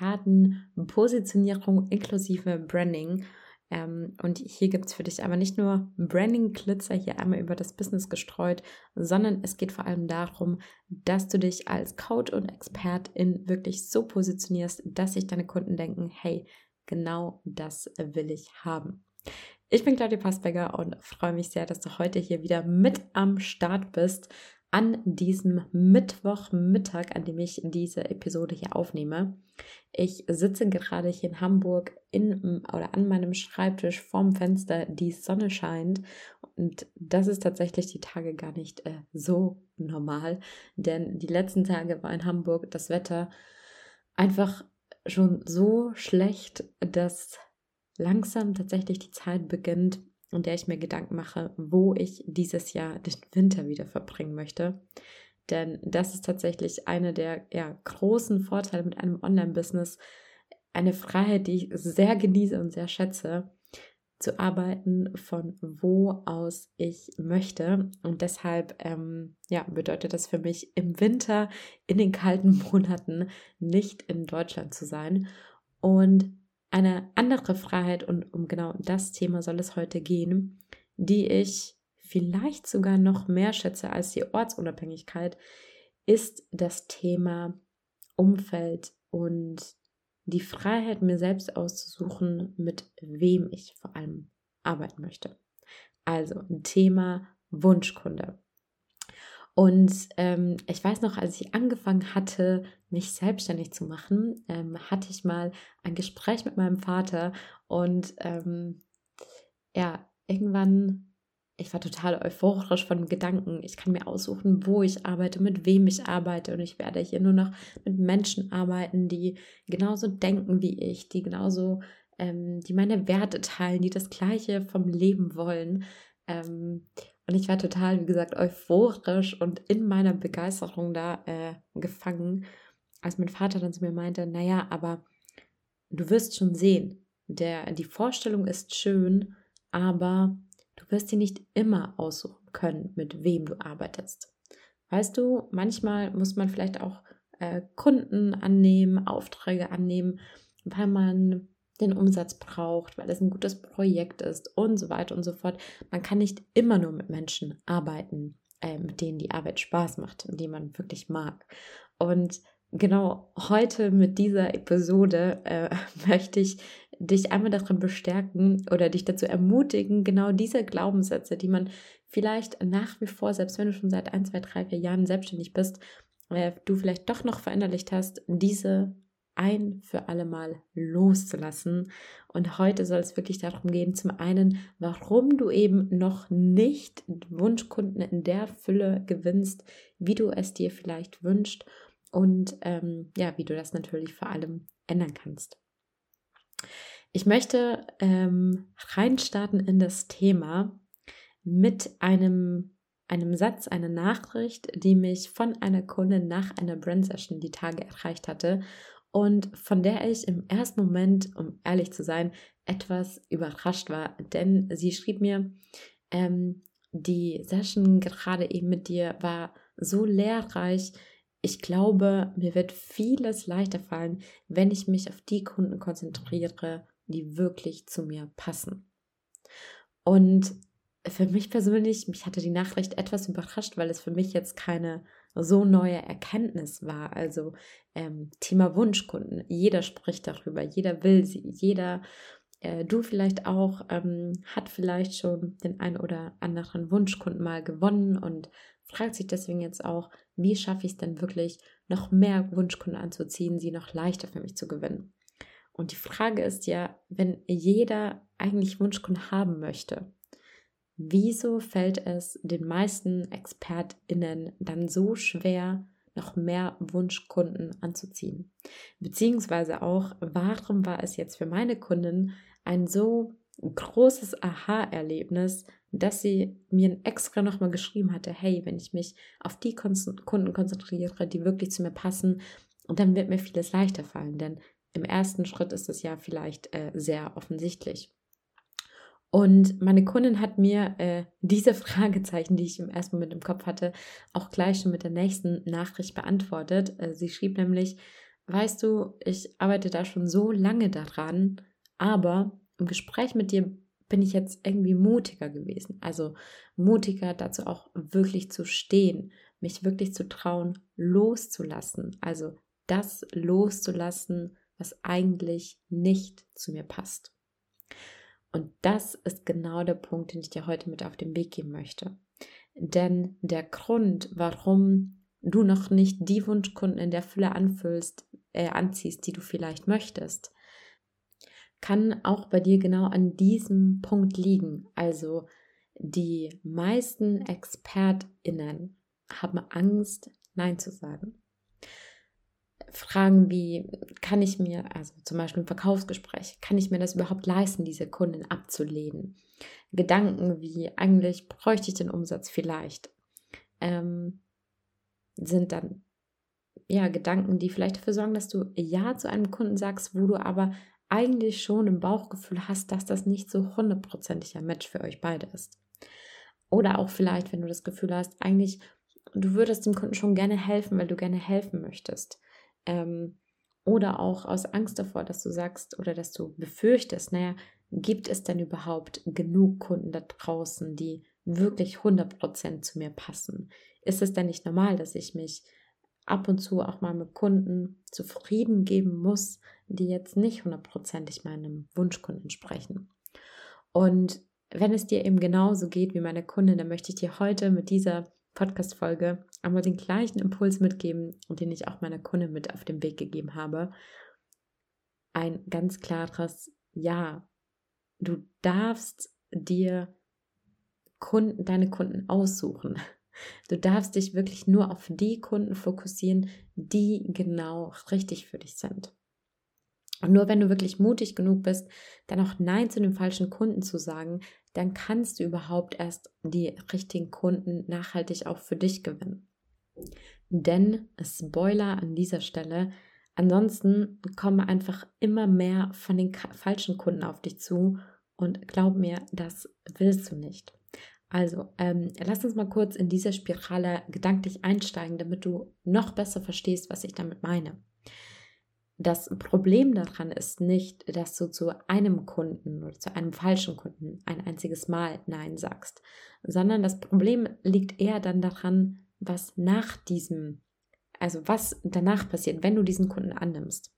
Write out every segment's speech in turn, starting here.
Expertenpositionierung inklusive Branding. Ähm, und hier gibt es für dich aber nicht nur Branding-Glitzer hier einmal über das Business gestreut, sondern es geht vor allem darum, dass du dich als Coach und Expertin wirklich so positionierst, dass sich deine Kunden denken, hey, genau das will ich haben. Ich bin Claudia Passberger und freue mich sehr, dass du heute hier wieder mit am Start bist an diesem Mittwochmittag, an dem ich diese Episode hier aufnehme. Ich sitze gerade hier in Hamburg in oder an meinem Schreibtisch vorm Fenster, die Sonne scheint. Und das ist tatsächlich die Tage gar nicht äh, so normal, denn die letzten Tage war in Hamburg das Wetter einfach schon so schlecht, dass langsam tatsächlich die Zeit beginnt, in der ich mir Gedanken mache, wo ich dieses Jahr den Winter wieder verbringen möchte. Denn das ist tatsächlich eine der ja, großen Vorteile mit einem Online-Business. Eine Freiheit, die ich sehr genieße und sehr schätze, zu arbeiten, von wo aus ich möchte. Und deshalb ähm, ja, bedeutet das für mich im Winter, in den kalten Monaten, nicht in Deutschland zu sein. Und eine andere Freiheit, und um genau das Thema soll es heute gehen, die ich vielleicht sogar noch mehr schätze als die Ortsunabhängigkeit, ist das Thema Umfeld und die Freiheit, mir selbst auszusuchen, mit wem ich vor allem arbeiten möchte. Also Thema Wunschkunde. Und ähm, ich weiß noch, als ich angefangen hatte, mich selbstständig zu machen, ähm, hatte ich mal ein Gespräch mit meinem Vater und ähm, ja, irgendwann, ich war total euphorisch von dem Gedanken, ich kann mir aussuchen, wo ich arbeite, mit wem ich arbeite und ich werde hier nur noch mit Menschen arbeiten, die genauso denken wie ich, die genauso, ähm, die meine Werte teilen, die das Gleiche vom Leben wollen. Ähm, und ich war total, wie gesagt, euphorisch und in meiner Begeisterung da äh, gefangen, als mein Vater dann zu mir meinte, naja, aber du wirst schon sehen, der, die Vorstellung ist schön, aber du wirst dir nicht immer aussuchen können, mit wem du arbeitest. Weißt du, manchmal muss man vielleicht auch äh, Kunden annehmen, Aufträge annehmen, weil man den Umsatz braucht, weil es ein gutes Projekt ist und so weiter und so fort. Man kann nicht immer nur mit Menschen arbeiten, äh, mit denen die Arbeit Spaß macht und die man wirklich mag. Und genau heute mit dieser Episode äh, möchte ich dich einmal darin bestärken oder dich dazu ermutigen, genau diese Glaubenssätze, die man vielleicht nach wie vor, selbst wenn du schon seit ein, zwei, drei, vier Jahren selbstständig bist, äh, du vielleicht doch noch verinnerlicht hast, diese ein für alle Mal loszulassen. Und heute soll es wirklich darum gehen, zum einen, warum du eben noch nicht Wunschkunden in der Fülle gewinnst, wie du es dir vielleicht wünschst und ähm, ja, wie du das natürlich vor allem ändern kannst. Ich möchte ähm, reinstarten in das Thema mit einem, einem Satz, einer Nachricht, die mich von einer Kundin nach einer Brand Session die Tage erreicht hatte und von der ich im ersten Moment, um ehrlich zu sein, etwas überrascht war, denn sie schrieb mir, ähm, die Session gerade eben mit dir war so lehrreich. Ich glaube, mir wird vieles leichter fallen, wenn ich mich auf die Kunden konzentriere, die wirklich zu mir passen. Und für mich persönlich, mich hatte die Nachricht etwas überrascht, weil es für mich jetzt keine so neue Erkenntnis war. Also ähm, Thema Wunschkunden. Jeder spricht darüber, jeder will sie, jeder, äh, du vielleicht auch, ähm, hat vielleicht schon den ein oder anderen Wunschkunden mal gewonnen und fragt sich deswegen jetzt auch, wie schaffe ich es denn wirklich, noch mehr Wunschkunden anzuziehen, sie noch leichter für mich zu gewinnen. Und die Frage ist ja, wenn jeder eigentlich Wunschkunden haben möchte, Wieso fällt es den meisten ExpertInnen dann so schwer, noch mehr Wunschkunden anzuziehen? Beziehungsweise auch, warum war es jetzt für meine Kunden ein so großes Aha-Erlebnis, dass sie mir extra nochmal geschrieben hatte, hey, wenn ich mich auf die Kunden konzentriere, die wirklich zu mir passen, dann wird mir vieles leichter fallen, denn im ersten Schritt ist es ja vielleicht äh, sehr offensichtlich. Und meine Kundin hat mir äh, diese Fragezeichen, die ich im ersten Moment im Kopf hatte, auch gleich schon mit der nächsten Nachricht beantwortet. Äh, sie schrieb nämlich, weißt du, ich arbeite da schon so lange daran, aber im Gespräch mit dir bin ich jetzt irgendwie mutiger gewesen. Also mutiger dazu auch wirklich zu stehen, mich wirklich zu trauen, loszulassen. Also das loszulassen, was eigentlich nicht zu mir passt. Und das ist genau der Punkt, den ich dir heute mit auf den Weg geben möchte. Denn der Grund, warum du noch nicht die Wunschkunden in der Fülle anfüllst, äh, anziehst, die du vielleicht möchtest, kann auch bei dir genau an diesem Punkt liegen. Also die meisten ExpertInnen haben Angst, Nein zu sagen. Fragen wie, kann ich mir, also zum Beispiel im Verkaufsgespräch, kann ich mir das überhaupt leisten, diese Kunden abzulehnen? Gedanken wie, eigentlich bräuchte ich den Umsatz vielleicht, ähm, sind dann ja Gedanken, die vielleicht dafür sorgen, dass du Ja zu einem Kunden sagst, wo du aber eigentlich schon im Bauchgefühl hast, dass das nicht so hundertprozentig ein Match für euch beide ist. Oder auch vielleicht, wenn du das Gefühl hast, eigentlich, du würdest dem Kunden schon gerne helfen, weil du gerne helfen möchtest. Ähm, oder auch aus Angst davor, dass du sagst oder dass du befürchtest, naja, gibt es denn überhaupt genug Kunden da draußen, die wirklich 100% zu mir passen? Ist es denn nicht normal, dass ich mich ab und zu auch mal mit Kunden zufrieden geben muss, die jetzt nicht hundertprozentig meinem Wunschkunden entsprechen? Und wenn es dir eben genauso geht wie meine Kundin, dann möchte ich dir heute mit dieser Podcast-Folge einmal den gleichen Impuls mitgeben, den ich auch meiner Kundin mit auf den Weg gegeben habe. Ein ganz klares Ja. Du darfst dir Kunden, deine Kunden aussuchen. Du darfst dich wirklich nur auf die Kunden fokussieren, die genau richtig für dich sind. Und nur wenn du wirklich mutig genug bist, dann auch Nein zu den falschen Kunden zu sagen, dann kannst du überhaupt erst die richtigen Kunden nachhaltig auch für dich gewinnen. Denn, Spoiler an dieser Stelle, ansonsten kommen einfach immer mehr von den falschen Kunden auf dich zu und glaub mir, das willst du nicht. Also, ähm, lass uns mal kurz in diese Spirale gedanklich einsteigen, damit du noch besser verstehst, was ich damit meine. Das Problem daran ist nicht, dass du zu einem Kunden oder zu einem falschen Kunden ein einziges Mal Nein sagst, sondern das Problem liegt eher dann daran, was nach diesem, also was danach passiert, wenn du diesen Kunden annimmst.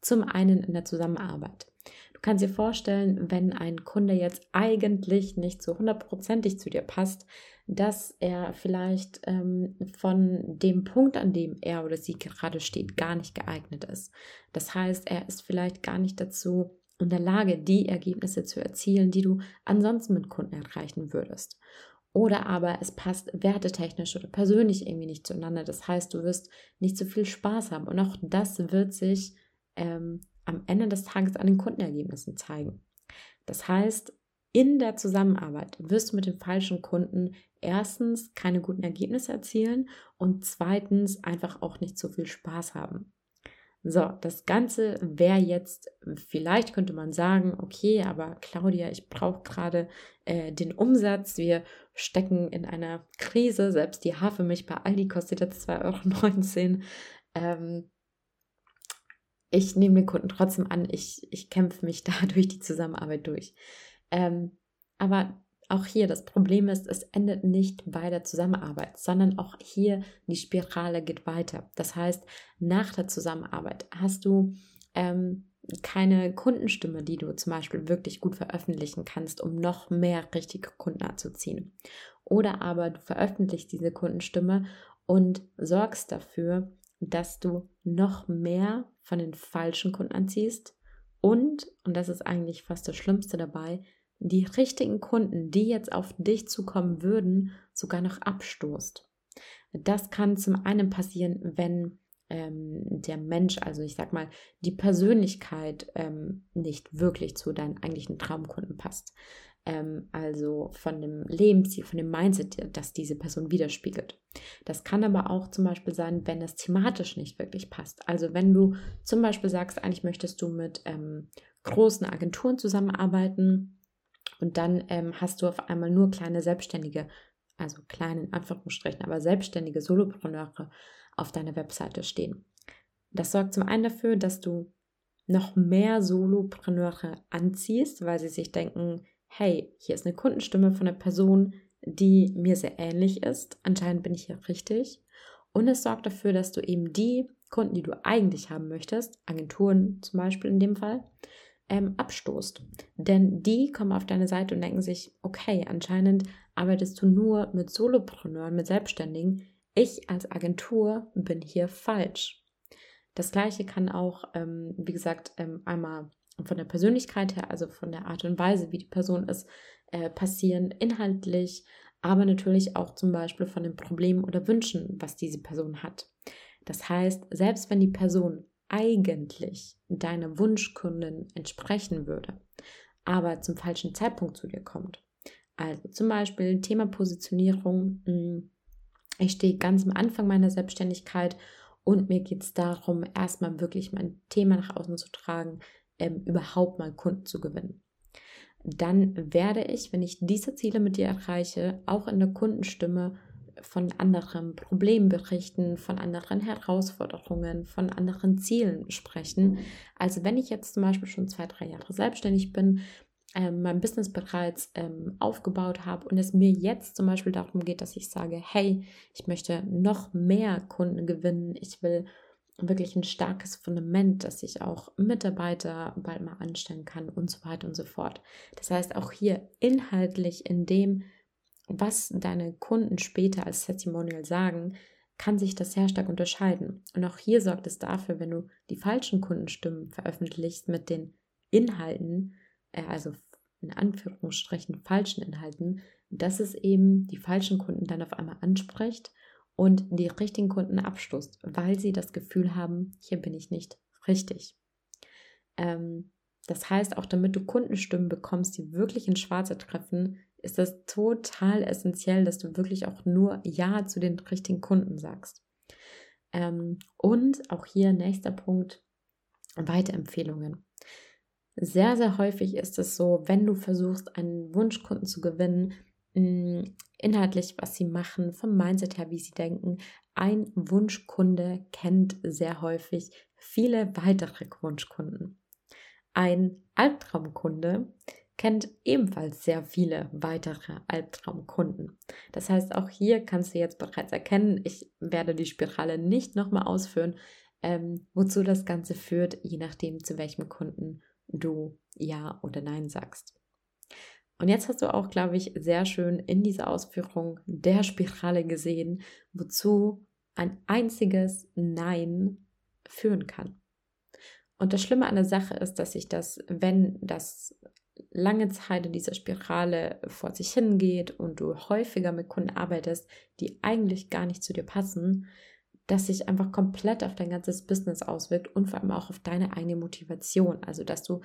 Zum einen in der Zusammenarbeit. Du kannst dir vorstellen, wenn ein Kunde jetzt eigentlich nicht so hundertprozentig zu dir passt, dass er vielleicht ähm, von dem Punkt, an dem er oder sie gerade steht, gar nicht geeignet ist. Das heißt, er ist vielleicht gar nicht dazu in der Lage, die Ergebnisse zu erzielen, die du ansonsten mit Kunden erreichen würdest. Oder aber es passt wertetechnisch oder persönlich irgendwie nicht zueinander. Das heißt, du wirst nicht so viel Spaß haben. Und auch das wird sich ähm, am Ende des Tages an den Kundenergebnissen zeigen. Das heißt, in der Zusammenarbeit wirst du mit den falschen Kunden erstens keine guten Ergebnisse erzielen und zweitens einfach auch nicht so viel Spaß haben. So, das Ganze wäre jetzt, vielleicht könnte man sagen, okay, aber Claudia, ich brauche gerade äh, den Umsatz. Wir stecken in einer Krise. Selbst die Hafermilch bei Aldi kostet jetzt 2,19 Euro. Ähm, ich nehme den Kunden trotzdem an, ich, ich kämpfe mich da durch die Zusammenarbeit durch. Ähm, aber auch hier das Problem ist, es endet nicht bei der Zusammenarbeit, sondern auch hier die Spirale geht weiter. Das heißt, nach der Zusammenarbeit hast du ähm, keine Kundenstimme, die du zum Beispiel wirklich gut veröffentlichen kannst, um noch mehr richtige Kunden anzuziehen. Oder aber du veröffentlichst diese Kundenstimme und sorgst dafür, dass du noch mehr von den falschen Kunden anziehst und, und das ist eigentlich fast das Schlimmste dabei, die richtigen Kunden, die jetzt auf dich zukommen würden, sogar noch abstoßt. Das kann zum einen passieren, wenn ähm, der Mensch, also ich sag mal, die Persönlichkeit ähm, nicht wirklich zu deinen eigentlichen Traumkunden passt. Ähm, also von dem Lebensziel, von dem Mindset, das diese Person widerspiegelt. Das kann aber auch zum Beispiel sein, wenn es thematisch nicht wirklich passt. Also wenn du zum Beispiel sagst, eigentlich möchtest du mit ähm, großen Agenturen zusammenarbeiten, und dann ähm, hast du auf einmal nur kleine Selbstständige, also kleine in Anführungsstrichen, aber selbstständige Solopreneure auf deiner Webseite stehen. Das sorgt zum einen dafür, dass du noch mehr Solopreneure anziehst, weil sie sich denken, hey, hier ist eine Kundenstimme von einer Person, die mir sehr ähnlich ist. Anscheinend bin ich hier richtig. Und es sorgt dafür, dass du eben die Kunden, die du eigentlich haben möchtest, Agenturen zum Beispiel in dem Fall, ähm, abstoßt. Denn die kommen auf deine Seite und denken sich, okay, anscheinend arbeitest du nur mit Solopreneuren, mit Selbstständigen. Ich als Agentur bin hier falsch. Das gleiche kann auch, ähm, wie gesagt, ähm, einmal von der Persönlichkeit her, also von der Art und Weise, wie die Person ist, äh, passieren, inhaltlich, aber natürlich auch zum Beispiel von den Problemen oder Wünschen, was diese Person hat. Das heißt, selbst wenn die Person eigentlich deiner Wunschkundin entsprechen würde, aber zum falschen Zeitpunkt zu dir kommt. Also zum Beispiel Thema Positionierung. Hm, ich stehe ganz am Anfang meiner Selbstständigkeit und mir geht es darum, erstmal wirklich mein Thema nach außen zu tragen, ähm, überhaupt mal Kunden zu gewinnen. Dann werde ich, wenn ich diese Ziele mit dir erreiche, auch in der Kundenstimme von anderen Problemen berichten, von anderen Herausforderungen, von anderen Zielen sprechen. Also wenn ich jetzt zum Beispiel schon zwei, drei Jahre selbstständig bin, ähm, mein Business bereits ähm, aufgebaut habe und es mir jetzt zum Beispiel darum geht, dass ich sage, hey, ich möchte noch mehr Kunden gewinnen, ich will wirklich ein starkes Fundament, dass ich auch Mitarbeiter bald mal anstellen kann und so weiter und so fort. Das heißt, auch hier inhaltlich in dem, was deine Kunden später als Testimonial sagen, kann sich das sehr stark unterscheiden. Und auch hier sorgt es dafür, wenn du die falschen Kundenstimmen veröffentlichst mit den Inhalten, äh, also in Anführungsstrichen falschen Inhalten, dass es eben die falschen Kunden dann auf einmal anspricht und die richtigen Kunden abstoßt, weil sie das Gefühl haben, hier bin ich nicht richtig. Ähm, das heißt, auch damit du Kundenstimmen bekommst, die wirklich ins Schwarze treffen, ist es total essentiell, dass du wirklich auch nur Ja zu den richtigen Kunden sagst. Ähm, und auch hier nächster Punkt, Weiterempfehlungen. Sehr, sehr häufig ist es so, wenn du versuchst, einen Wunschkunden zu gewinnen, mm, inhaltlich, was sie machen, vom Mindset her, wie sie denken. Ein Wunschkunde kennt sehr häufig viele weitere Wunschkunden. Ein Albtraumkunde kennt ebenfalls sehr viele weitere Albtraumkunden. Das heißt, auch hier kannst du jetzt bereits erkennen, ich werde die Spirale nicht nochmal ausführen, ähm, wozu das Ganze führt, je nachdem, zu welchem Kunden du Ja oder Nein sagst. Und jetzt hast du auch, glaube ich, sehr schön in dieser Ausführung der Spirale gesehen, wozu ein einziges Nein führen kann. Und das Schlimme an der Sache ist, dass sich das, wenn das lange Zeit in dieser Spirale vor sich hingeht und du häufiger mit Kunden arbeitest, die eigentlich gar nicht zu dir passen, dass sich einfach komplett auf dein ganzes Business auswirkt und vor allem auch auf deine eigene Motivation. Also, dass du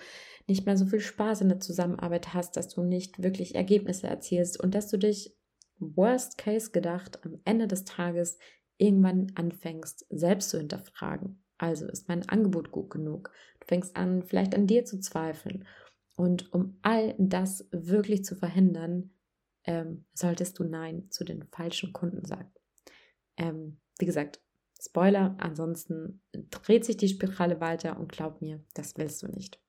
nicht mehr so viel Spaß in der Zusammenarbeit hast, dass du nicht wirklich Ergebnisse erzielst und dass du dich, worst case gedacht, am Ende des Tages irgendwann anfängst, selbst zu hinterfragen. Also, ist mein Angebot gut genug? Du fängst an, vielleicht an dir zu zweifeln. Und um all das wirklich zu verhindern, ähm, solltest du Nein zu den falschen Kunden sagen. Ähm, wie gesagt, Spoiler, ansonsten dreht sich die Spirale weiter und glaub mir, das willst du nicht.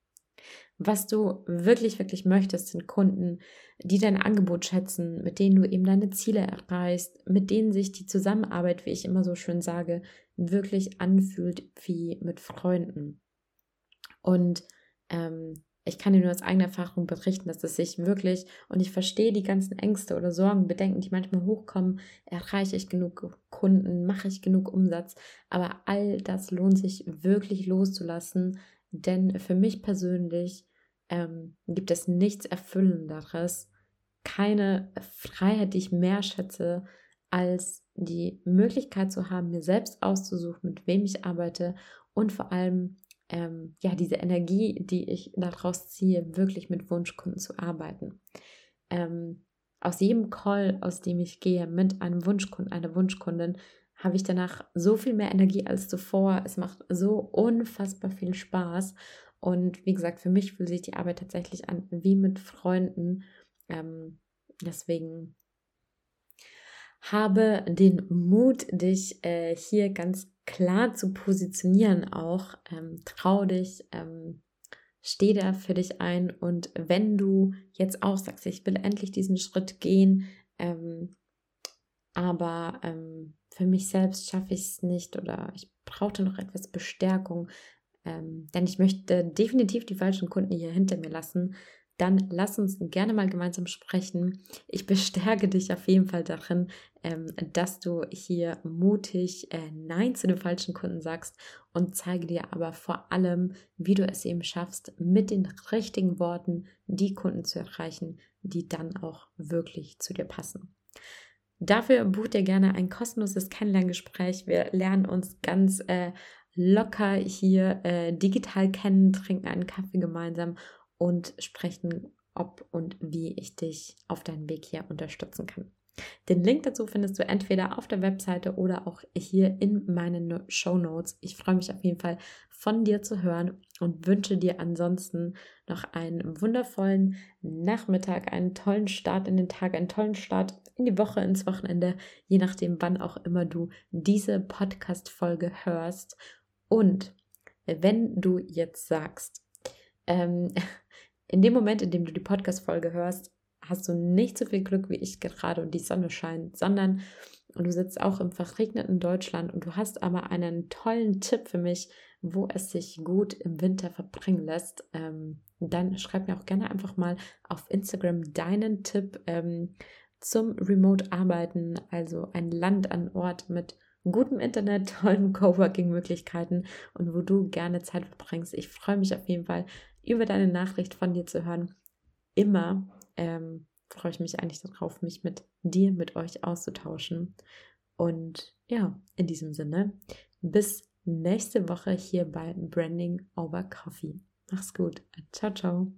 Was du wirklich, wirklich möchtest, sind Kunden, die dein Angebot schätzen, mit denen du eben deine Ziele erreichst, mit denen sich die Zusammenarbeit, wie ich immer so schön sage, wirklich anfühlt wie mit Freunden. Und ähm, ich kann dir nur aus eigener Erfahrung berichten, dass es sich wirklich, und ich verstehe die ganzen Ängste oder Sorgen, Bedenken, die manchmal hochkommen, erreiche ich genug Kunden, mache ich genug Umsatz, aber all das lohnt sich wirklich loszulassen, denn für mich persönlich ähm, gibt es nichts Erfüllenderes, keine Freiheit, die ich mehr schätze, als die Möglichkeit zu haben, mir selbst auszusuchen, mit wem ich arbeite und vor allem ähm, ja, diese Energie, die ich daraus ziehe, wirklich mit Wunschkunden zu arbeiten. Ähm, aus jedem Call, aus dem ich gehe mit einem Wunschkunden, einer Wunschkundin, habe ich danach so viel mehr Energie als zuvor. Es macht so unfassbar viel Spaß. Und wie gesagt, für mich fühlt sich die Arbeit tatsächlich an wie mit Freunden. Ähm, deswegen Habe den Mut, dich äh, hier ganz klar zu positionieren auch. Ähm, trau dich, ähm, steh da für dich ein und wenn du jetzt auch sagst, ich will endlich diesen Schritt gehen, ähm, aber ähm, für mich selbst schaffe ich es nicht oder ich brauchte noch etwas Bestärkung, ähm, denn ich möchte definitiv die falschen Kunden hier hinter mir lassen, dann lass uns gerne mal gemeinsam sprechen. Ich bestärke dich auf jeden Fall darin, ähm, dass du hier mutig äh, Nein zu den falschen Kunden sagst und zeige dir aber vor allem, wie du es eben schaffst, mit den richtigen Worten die Kunden zu erreichen, die dann auch wirklich zu dir passen. Dafür buch dir gerne ein kostenloses Kennenlerngespräch. Wir lernen uns ganz äh, locker hier äh, digital kennen, trinken einen Kaffee gemeinsam und sprechen, ob und wie ich dich auf deinem Weg hier unterstützen kann. Den Link dazu findest du entweder auf der Webseite oder auch hier in meinen Show Notes. Ich freue mich auf jeden Fall von dir zu hören und wünsche dir ansonsten noch einen wundervollen Nachmittag, einen tollen Start in den Tag, einen tollen Start in die Woche, ins Wochenende, je nachdem, wann auch immer du diese Podcast-Folge hörst. Und wenn du jetzt sagst, ähm, in dem Moment, in dem du die Podcast-Folge hörst, hast du nicht so viel Glück wie ich gerade und die Sonne scheint, sondern du sitzt auch im verregneten Deutschland und du hast aber einen tollen Tipp für mich, wo es sich gut im Winter verbringen lässt, ähm, dann schreib mir auch gerne einfach mal auf Instagram deinen Tipp ähm, zum Remote-Arbeiten, also ein Land an Ort mit gutem Internet, tollen Coworking-Möglichkeiten und wo du gerne Zeit verbringst. Ich freue mich auf jeden Fall über deine Nachricht von dir zu hören. Immer ähm, freue ich mich eigentlich darauf, mich mit dir, mit euch auszutauschen. Und ja, in diesem Sinne, bis nächste Woche hier bei Branding Over Coffee. Mach's gut. Ciao, ciao.